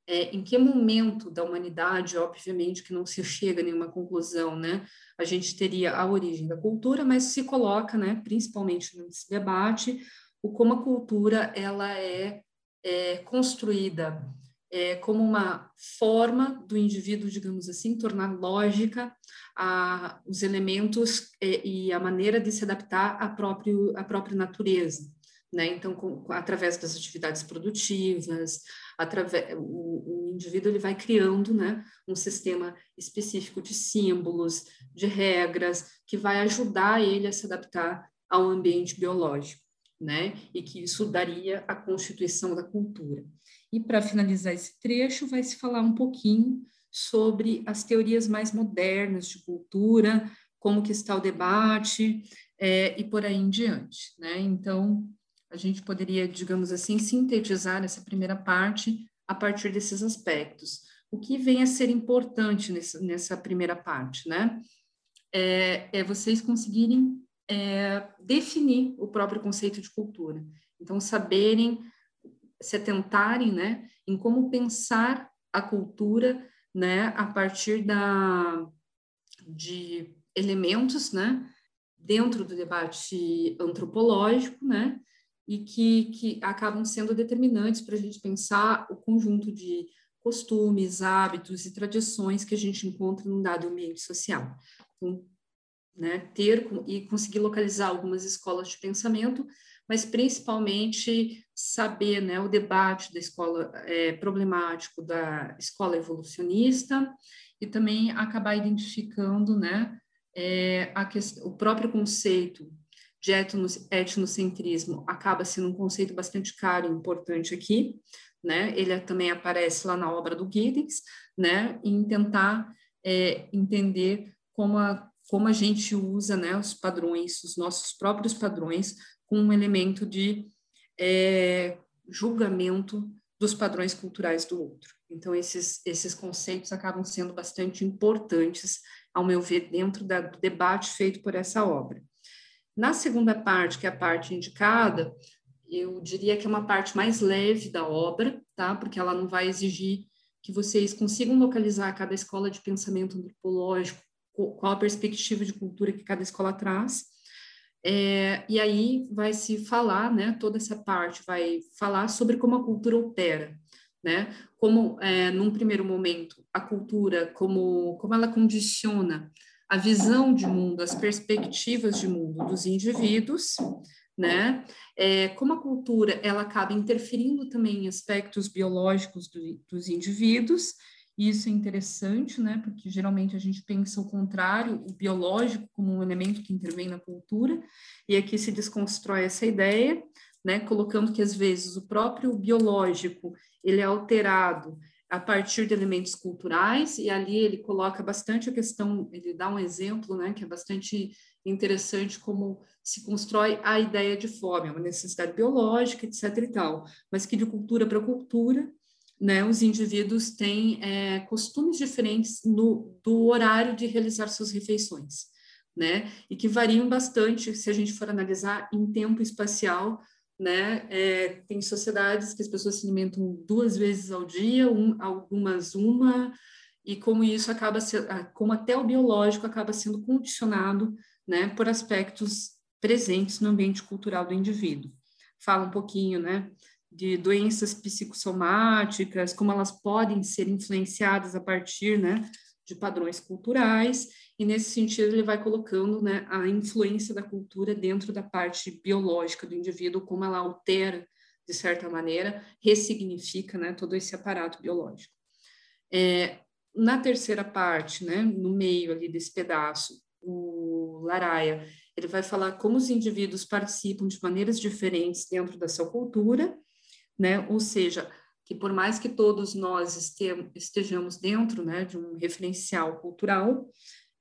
é, em que momento da humanidade, obviamente que não se chega a nenhuma conclusão, né? A gente teria a origem da cultura, mas se coloca, né, principalmente nesse debate, o como a cultura ela é, é construída é, como uma forma do indivíduo, digamos assim, tornar lógica a, os elementos é, e a maneira de se adaptar à, próprio, à própria natureza. Né? Então, com, através das atividades produtivas, através, o, o, indivíduo ele vai criando né, um sistema específico de símbolos, de regras, que vai ajudar ele a se adaptar ao ambiente biológico, né? E que isso daria a constituição da cultura. E para finalizar esse trecho, vai se falar um pouquinho sobre as teorias mais modernas de cultura, como que está o debate é, e por aí em diante, né? Então, a gente poderia, digamos assim, sintetizar essa primeira parte a partir desses aspectos. O que vem a ser importante nessa, primeira parte, né? É, é vocês conseguirem é, definir o próprio conceito de cultura. Então, saberem, se atentarem, né, em como pensar a cultura, né, a partir da, de elementos, né, dentro do debate antropológico, né, e que, que acabam sendo determinantes para a gente pensar o conjunto de costumes, hábitos e tradições que a gente encontra num dado ambiente social. Então, né, ter e conseguir localizar algumas escolas de pensamento mas principalmente saber né, o debate da escola é, problemático da escola evolucionista e também acabar identificando né, é, questão, o próprio conceito de etnocentrismo acaba sendo um conceito bastante caro e importante aqui, né? Ele também aparece lá na obra do Giddens, né? Em tentar é, entender como a, como a gente usa, né? Os padrões, os nossos próprios padrões, com um elemento de é, julgamento dos padrões culturais do outro. Então, esses, esses conceitos acabam sendo bastante importantes, ao meu ver, dentro da, do debate feito por essa obra. Na segunda parte, que é a parte indicada, eu diria que é uma parte mais leve da obra, tá? Porque ela não vai exigir que vocês consigam localizar cada escola de pensamento antropológico, qual a perspectiva de cultura que cada escola traz. É, e aí vai se falar, né? Toda essa parte vai falar sobre como a cultura opera, né? Como, é, num primeiro momento, a cultura, como, como ela condiciona a visão de mundo, as perspectivas de mundo dos indivíduos, né? É, como a cultura ela acaba interferindo também em aspectos biológicos do, dos indivíduos, isso é interessante, né? Porque geralmente a gente pensa o contrário, o biológico como um elemento que intervém na cultura, e aqui se desconstrói essa ideia, né? Colocando que às vezes o próprio biológico ele é alterado a partir de elementos culturais, e ali ele coloca bastante a questão, ele dá um exemplo, né, que é bastante interessante, como se constrói a ideia de fome, é uma necessidade biológica, etc. e tal, mas que de cultura para cultura, né, os indivíduos têm é, costumes diferentes no, do horário de realizar suas refeições, né, e que variam bastante, se a gente for analisar em tempo espacial, né? É, tem sociedades que as pessoas se alimentam duas vezes ao dia, um, algumas uma, e como isso acaba sendo, como até o biológico acaba sendo condicionado, né, por aspectos presentes no ambiente cultural do indivíduo. Fala um pouquinho, né, de doenças psicossomáticas, como elas podem ser influenciadas a partir, né, de padrões culturais, e nesse sentido ele vai colocando né, a influência da cultura dentro da parte biológica do indivíduo, como ela altera, de certa maneira, ressignifica né, todo esse aparato biológico. É, na terceira parte, né, no meio ali desse pedaço, o Laraia, ele vai falar como os indivíduos participam de maneiras diferentes dentro da sua cultura, né, ou seja, que por mais que todos nós estejamos dentro né, de um referencial cultural,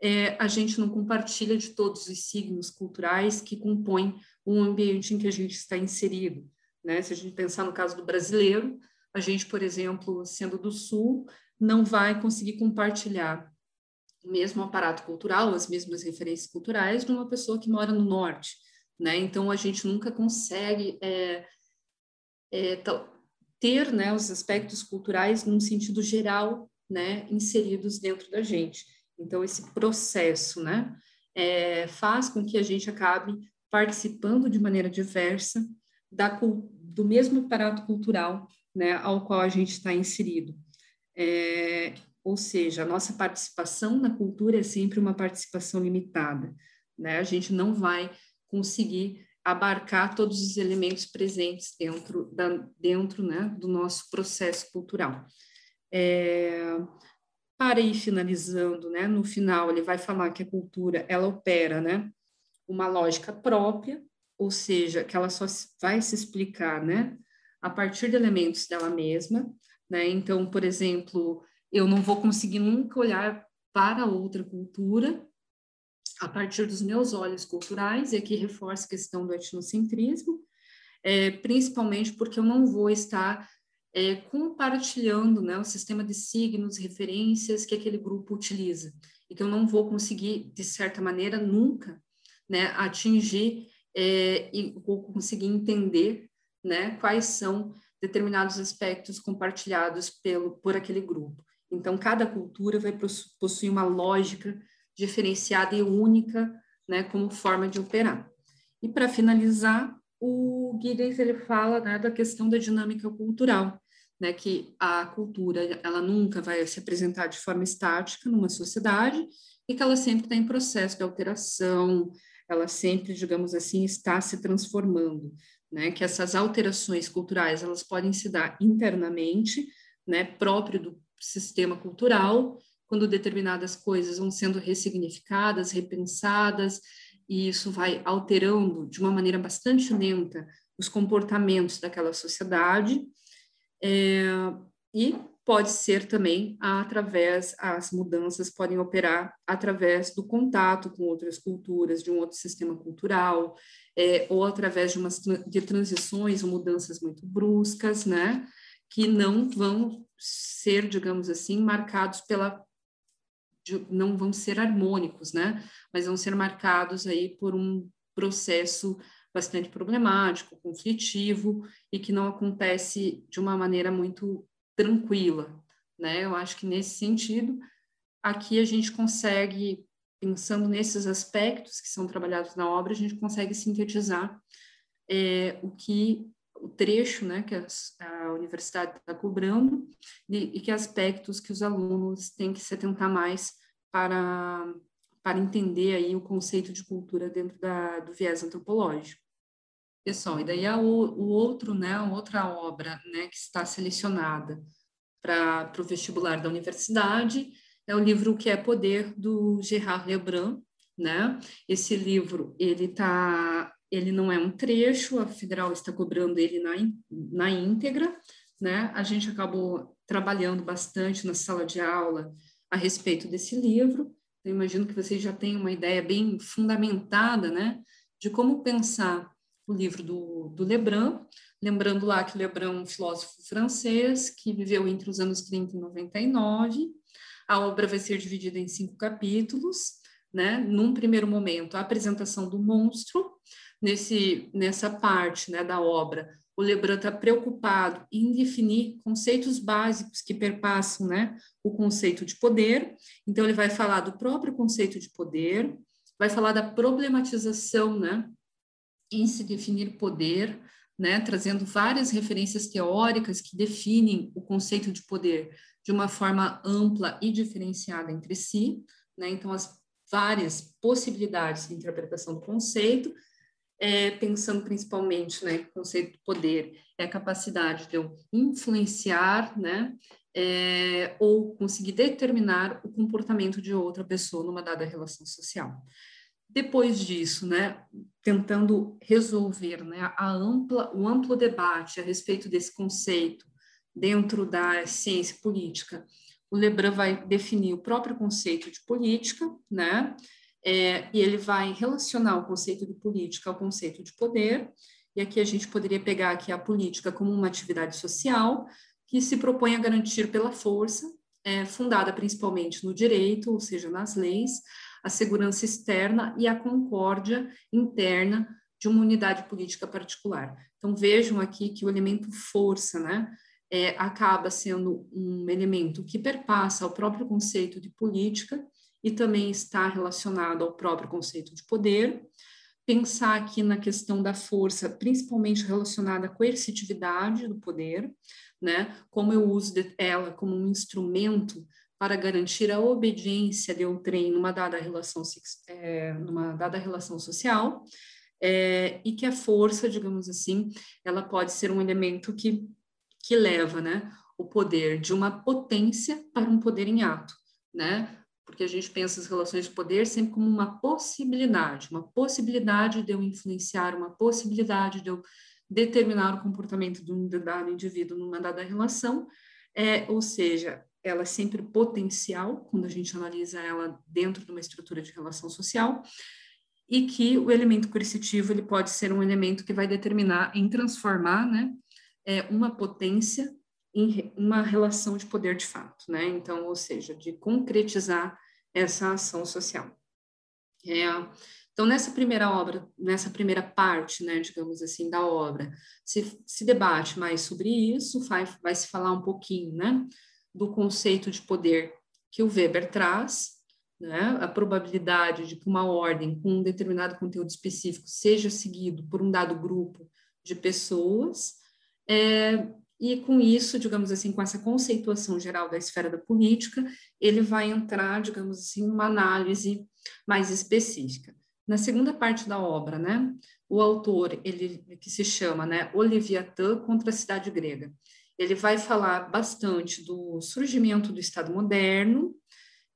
é, a gente não compartilha de todos os signos culturais que compõem o ambiente em que a gente está inserido. Né? Se a gente pensar no caso do brasileiro, a gente, por exemplo, sendo do Sul, não vai conseguir compartilhar o mesmo aparato cultural, as mesmas referências culturais de uma pessoa que mora no Norte. Né? Então, a gente nunca consegue é, é, ter né, os aspectos culturais num sentido geral né, inseridos dentro da gente. Então, esse processo né, é, faz com que a gente acabe participando de maneira diversa da, do mesmo aparato cultural né, ao qual a gente está inserido. É, ou seja, a nossa participação na cultura é sempre uma participação limitada. Né? A gente não vai conseguir abarcar todos os elementos presentes dentro, da, dentro né, do nosso processo cultural. É, para ir finalizando, né, no final ele vai falar que a cultura ela opera, né, uma lógica própria, ou seja, que ela só vai se explicar, né, a partir de elementos dela mesma, né? Então, por exemplo, eu não vou conseguir nunca olhar para outra cultura a partir dos meus olhos culturais, e aqui reforça a questão do etnocentrismo, é, principalmente porque eu não vou estar é, compartilhando né, o sistema de signos, referências que aquele grupo utiliza, e que eu não vou conseguir, de certa maneira, nunca né, atingir é, e vou conseguir entender né, quais são determinados aspectos compartilhados pelo, por aquele grupo. Então, cada cultura vai possuir uma lógica diferenciada e única, né, como forma de operar. E para finalizar, o Giddens ele fala né, da questão da dinâmica cultural, né, que a cultura ela nunca vai se apresentar de forma estática numa sociedade e que ela sempre está em processo de alteração, ela sempre, digamos assim, está se transformando, né, que essas alterações culturais elas podem se dar internamente, né, próprio do sistema cultural, quando determinadas coisas vão sendo ressignificadas, repensadas, e isso vai alterando de uma maneira bastante lenta os comportamentos daquela sociedade, é, e pode ser também através, as mudanças podem operar através do contato com outras culturas, de um outro sistema cultural, é, ou através de, umas, de transições ou mudanças muito bruscas, né, que não vão ser, digamos assim, marcados pela não vão ser harmônicos, né? Mas vão ser marcados aí por um processo bastante problemático, conflitivo e que não acontece de uma maneira muito tranquila, né? Eu acho que nesse sentido, aqui a gente consegue, pensando nesses aspectos que são trabalhados na obra, a gente consegue sintetizar é, o que o trecho, né, que a, a universidade está cobrando e, e que aspectos que os alunos têm que se atentar mais para para entender aí o conceito de cultura dentro da, do viés antropológico. Pessoal, e daí o, o outro, né, outra obra, né, que está selecionada para o vestibular da universidade é o livro O que é Poder, do Gerard Lebrun, né? Esse livro, ele tá, ele não é um trecho, a Federal está cobrando ele na, na íntegra, né? A gente acabou trabalhando bastante na sala de aula a respeito desse livro, eu imagino que vocês já têm uma ideia bem fundamentada, né, de como pensar o livro do, do Lebrun, lembrando lá que Lebrun é um filósofo francês que viveu entre os anos 30 e 99. A obra vai ser dividida em cinco capítulos, né? Num primeiro momento, a apresentação do monstro. Nesse, nessa parte né, da obra, o Lebrun está preocupado em definir conceitos básicos que perpassam né, o conceito de poder. Então, ele vai falar do próprio conceito de poder, vai falar da problematização né, em se definir poder, né, trazendo várias referências teóricas que definem o conceito de poder de uma forma ampla e diferenciada entre si. Né, então, as várias possibilidades de interpretação do conceito, é, pensando principalmente, né, o conceito de poder é a capacidade de eu influenciar, né, é, ou conseguir determinar o comportamento de outra pessoa numa dada relação social. Depois disso, né, tentando resolver né, a ampla, o amplo debate a respeito desse conceito dentro da ciência política, o Lebrun vai definir o próprio conceito de política, né, é, e ele vai relacionar o conceito de política ao conceito de poder, e aqui a gente poderia pegar aqui a política como uma atividade social que se propõe a garantir pela força, é, fundada principalmente no direito, ou seja, nas leis, a segurança externa e a concórdia interna de uma unidade política particular. Então vejam aqui que o elemento força, né, é, acaba sendo um elemento que perpassa o próprio conceito de política e também está relacionado ao próprio conceito de poder. Pensar aqui na questão da força, principalmente relacionada à coercitividade do poder, né? Como eu uso ela como um instrumento para garantir a obediência de outrem numa dada relação, é, numa dada relação social, é, e que a força, digamos assim, ela pode ser um elemento que, que leva né, o poder de uma potência para um poder em ato, né? Porque a gente pensa as relações de poder sempre como uma possibilidade, uma possibilidade de eu influenciar, uma possibilidade de eu determinar o comportamento de um dado indivíduo numa dada relação, é, ou seja, ela é sempre potencial, quando a gente analisa ela dentro de uma estrutura de relação social, e que o elemento coercitivo ele pode ser um elemento que vai determinar em transformar né, é, uma potência em uma relação de poder de fato, né? Então, ou seja, de concretizar essa ação social. É, então, nessa primeira obra, nessa primeira parte, né, digamos assim, da obra, se, se debate mais sobre isso, vai, vai se falar um pouquinho, né, do conceito de poder que o Weber traz, né, a probabilidade de que uma ordem com um determinado conteúdo específico seja seguido por um dado grupo de pessoas, é, e com isso, digamos assim, com essa conceituação geral da esfera da política, ele vai entrar, digamos assim, uma análise mais específica. Na segunda parte da obra, né, o autor, ele que se chama, né, Oliviatã contra a cidade grega. Ele vai falar bastante do surgimento do Estado moderno.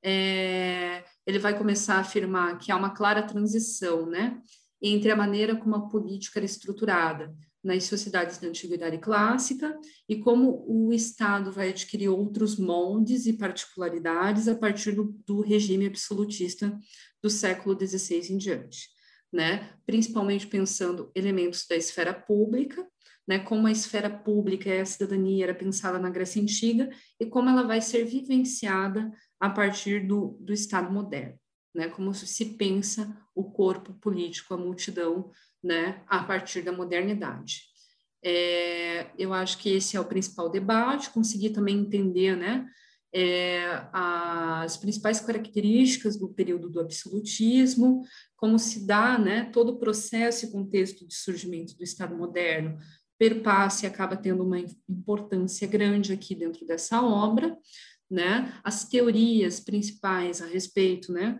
É, ele vai começar a afirmar que há uma clara transição, né, entre a maneira como a política era estruturada nas sociedades da antiguidade clássica e como o Estado vai adquirir outros moldes e particularidades a partir do, do regime absolutista do século XVI em diante né? principalmente pensando elementos da esfera pública, né? como a esfera pública e a cidadania era pensada na Grécia Antiga e como ela vai ser vivenciada a partir do, do Estado moderno, né? como se pensa o corpo político, a multidão, né? a partir da modernidade. É, eu acho que esse é o principal debate, conseguir também entender né, é, as principais características do período do absolutismo, como se dá né, todo o processo e contexto de surgimento do Estado moderno, perpassa e acaba tendo uma importância grande aqui dentro dessa obra, né? As teorias principais a respeito, né,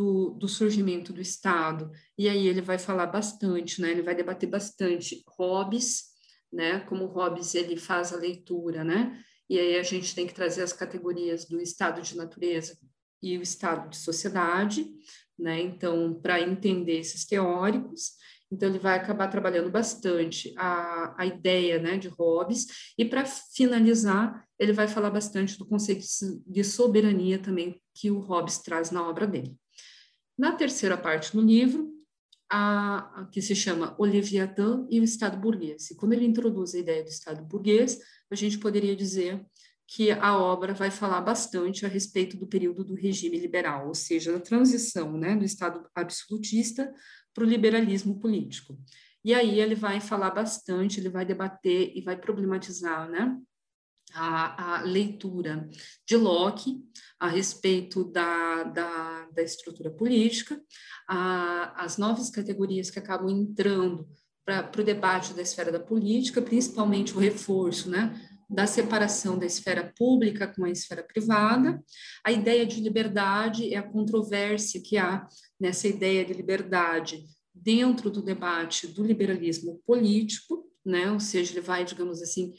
do, do, surgimento do Estado, e aí ele vai falar bastante, né? Ele vai debater bastante Hobbes, né? Como Hobbes ele faz a leitura, né? E aí a gente tem que trazer as categorias do estado de natureza e o estado de sociedade, né? Então, para entender esses teóricos, então ele vai acabar trabalhando bastante a, a ideia, né, de Hobbes, e para finalizar, ele vai falar bastante do conceito de soberania também que o Hobbes traz na obra dele. Na terceira parte do livro, a, a, que se chama O Leviatã e o Estado Burguês. E quando ele introduz a ideia do Estado Burguês, a gente poderia dizer que a obra vai falar bastante a respeito do período do regime liberal, ou seja, da transição né, do Estado absolutista para o liberalismo político. E aí ele vai falar bastante, ele vai debater e vai problematizar né, a, a leitura de Locke a respeito da, da, da estrutura política, a, as novas categorias que acabam entrando para o debate da esfera da política, principalmente o reforço né, da separação da esfera pública com a esfera privada. A ideia de liberdade é a controvérsia que há nessa ideia de liberdade dentro do debate do liberalismo político, né? ou seja, ele vai, digamos assim,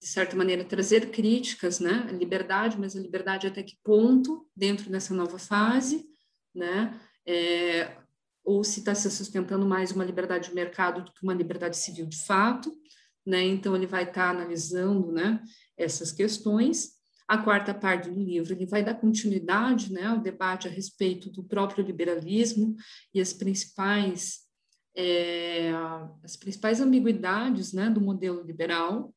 de certa maneira, trazer críticas, né? Liberdade, mas a liberdade até que ponto dentro dessa nova fase, né? É, ou se está se sustentando mais uma liberdade de mercado do que uma liberdade civil de fato né? Então ele vai estar tá analisando, né, essas questões. A quarta parte do livro ele vai dar continuidade, né, ao debate a respeito do próprio liberalismo e as principais é, as principais ambiguidades, né, do modelo liberal.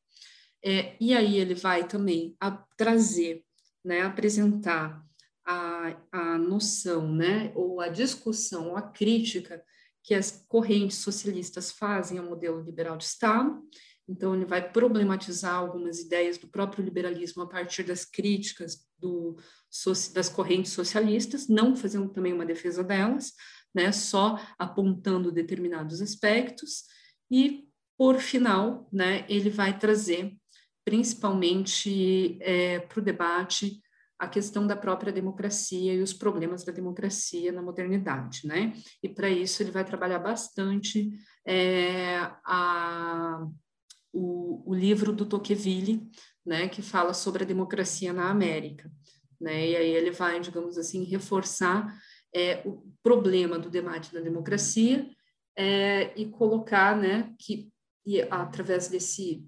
É, e aí ele vai também trazer, né, apresentar a, a noção, né, ou a discussão, ou a crítica que as correntes socialistas fazem ao modelo liberal de Estado, então, ele vai problematizar algumas ideias do próprio liberalismo a partir das críticas do, das correntes socialistas, não fazendo também uma defesa delas, né, só apontando determinados aspectos. E, por final, né, ele vai trazer, principalmente é, para o debate, a questão da própria democracia e os problemas da democracia na modernidade, né? E para isso ele vai trabalhar bastante é, a o, o livro do Tocqueville, né, que fala sobre a democracia na América. Né, e aí ele vai, digamos assim, reforçar é, o problema do debate da democracia é, e colocar, né, que e através desse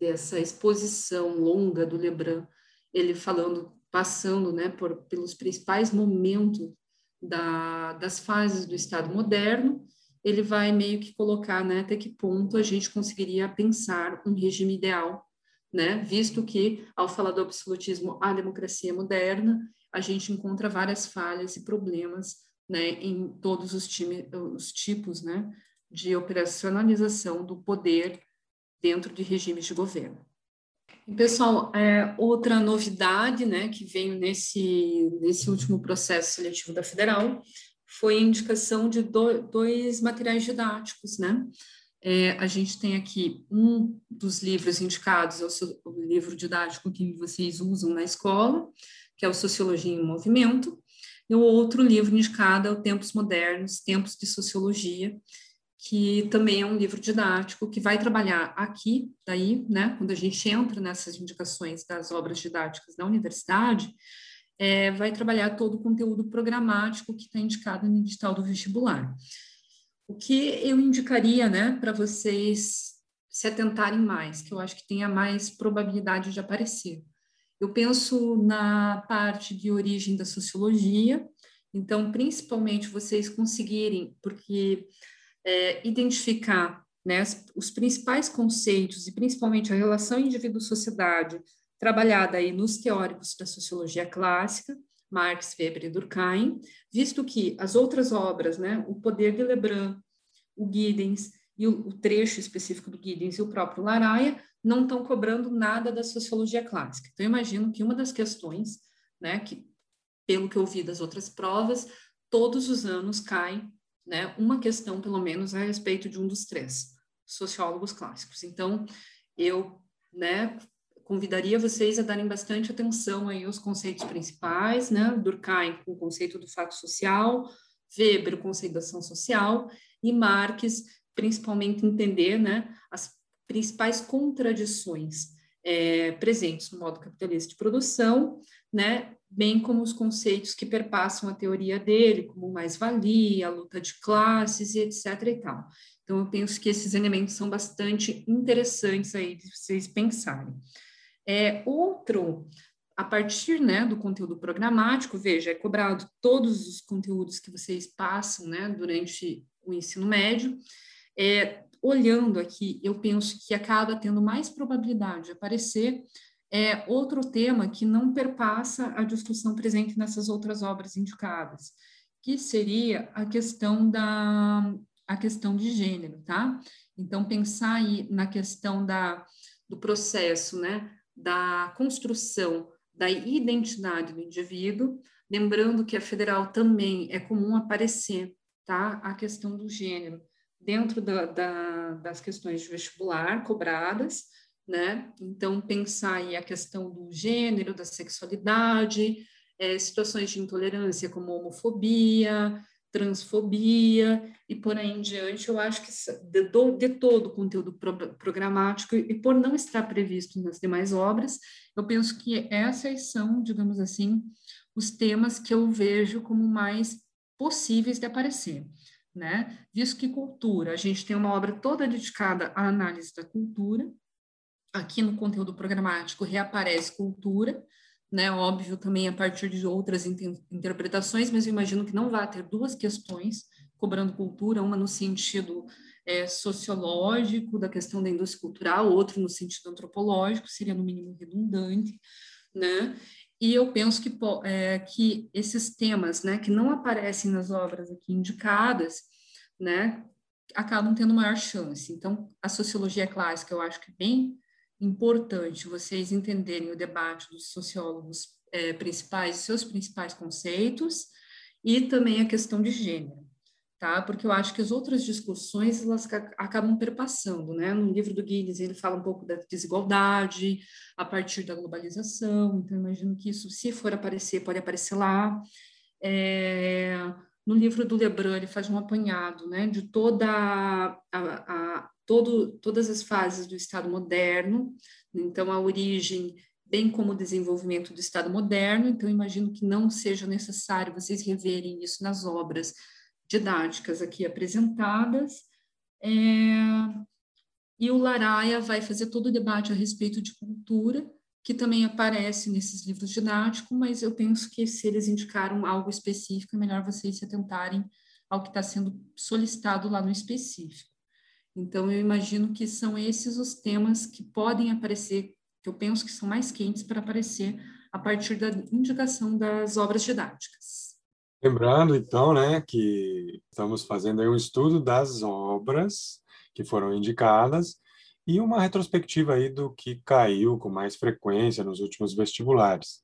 dessa exposição longa do Lebrun, ele falando, passando, né, por pelos principais momentos da, das fases do Estado moderno ele vai meio que colocar né, até que ponto a gente conseguiria pensar um regime ideal, né, visto que, ao falar do absolutismo, a democracia moderna, a gente encontra várias falhas e problemas né, em todos os, time, os tipos né, de operacionalização do poder dentro de regimes de governo. Pessoal, é, outra novidade né, que veio nesse, nesse último processo seletivo da Federal foi a indicação de do, dois materiais didáticos, né? É, a gente tem aqui um dos livros indicados, é o, seu, o, livro didático que vocês usam na escola, que é o Sociologia em Movimento, e o outro livro indicado é o Tempos Modernos, Tempos de Sociologia, que também é um livro didático que vai trabalhar aqui, daí, né, quando a gente entra nessas indicações das obras didáticas da universidade, é, vai trabalhar todo o conteúdo programático que está indicado no edital do vestibular. O que eu indicaria, né, para vocês se atentarem mais, que eu acho que tenha mais probabilidade de aparecer. Eu penso na parte de origem da sociologia, então, principalmente vocês conseguirem, porque é, identificar né, os principais conceitos e principalmente a relação indivíduo-sociedade trabalhada aí nos teóricos da sociologia clássica, Marx, Weber e Durkheim, visto que as outras obras, né, o Poder de Lebrun, o Giddens e o, o trecho específico do Giddens e o próprio Laraia não estão cobrando nada da sociologia clássica. Então, imagino que uma das questões, né, que pelo que eu vi das outras provas, todos os anos cai né, uma questão, pelo menos, a respeito de um dos três sociólogos clássicos. Então, eu né, convidaria vocês a darem bastante atenção aí aos conceitos principais, né, Durkheim com o conceito do fato social, Weber o conceito da ação social e Marx principalmente entender né, as principais contradições é, presentes no modo capitalista de produção, né, bem como os conceitos que perpassam a teoria dele, como mais-valia, luta de classes e etc. e tal. Então, eu penso que esses elementos são bastante interessantes aí de vocês pensarem. É, outro, a partir né, do conteúdo programático, veja, é cobrado todos os conteúdos que vocês passam né, durante o ensino médio. É, olhando aqui, eu penso que acaba tendo mais probabilidade de aparecer é outro tema que não perpassa a discussão presente nessas outras obras indicadas, que seria a questão da a questão de gênero, tá? Então pensar aí na questão da do processo, né, da construção da identidade do indivíduo, lembrando que a federal também é comum aparecer, tá? A questão do gênero dentro da, da, das questões de vestibular cobradas, né? Então, pensar aí a questão do gênero, da sexualidade, é, situações de intolerância como homofobia, transfobia e por aí em diante, eu acho que de, de todo o conteúdo pro, programático e por não estar previsto nas demais obras, eu penso que essas são, digamos assim, os temas que eu vejo como mais possíveis de aparecer. Né? Visto que cultura, a gente tem uma obra toda dedicada à análise da cultura, aqui no conteúdo programático reaparece cultura, né? Óbvio também a partir de outras interpretações, mas eu imagino que não vai ter duas questões cobrando cultura, uma no sentido é, sociológico da questão da indústria cultural, outra no sentido antropológico, seria no mínimo redundante, né? E eu penso que, é, que esses temas, né, que não aparecem nas obras aqui indicadas, né, acabam tendo maior chance. Então, a sociologia clássica eu acho que é bem importante vocês entenderem o debate dos sociólogos é, principais, seus principais conceitos, e também a questão de gênero, tá? Porque eu acho que as outras discussões, elas acabam perpassando, né? No livro do Guinness, ele fala um pouco da desigualdade, a partir da globalização, então imagino que isso, se for aparecer, pode aparecer lá. É, no livro do Lebrun, ele faz um apanhado, né, de toda a, a, todo, todas as fases do Estado moderno, então a origem, bem como o desenvolvimento do Estado moderno, então imagino que não seja necessário vocês reverem isso nas obras didáticas aqui apresentadas. É, e o Laraia vai fazer todo o debate a respeito de cultura, que também aparece nesses livros didáticos, mas eu penso que se eles indicaram algo específico, é melhor vocês se atentarem ao que está sendo solicitado lá no específico. Então, eu imagino que são esses os temas que podem aparecer, que eu penso que são mais quentes para aparecer a partir da indicação das obras didáticas. Lembrando, então, né, que estamos fazendo um estudo das obras que foram indicadas e uma retrospectiva aí do que caiu com mais frequência nos últimos vestibulares.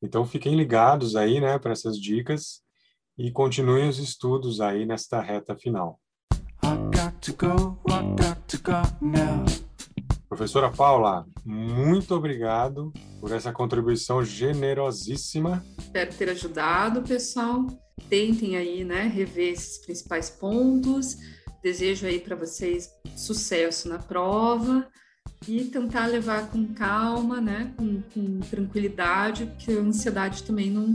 Então, fiquem ligados aí, né, para essas dicas e continuem os estudos aí nesta reta final. Professora Paula, muito obrigado por essa contribuição generosíssima. Espero ter ajudado, pessoal. Tentem aí, né, rever esses principais pontos. Desejo aí para vocês sucesso na prova e tentar levar com calma, né, com, com tranquilidade, porque a ansiedade também não,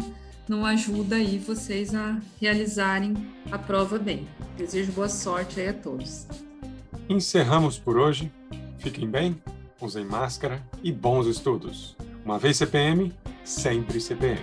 não ajuda aí vocês a realizarem a prova bem. Desejo boa sorte aí a todos. Encerramos por hoje. Fiquem bem, usem máscara e bons estudos. Uma vez CPM, sempre CPM.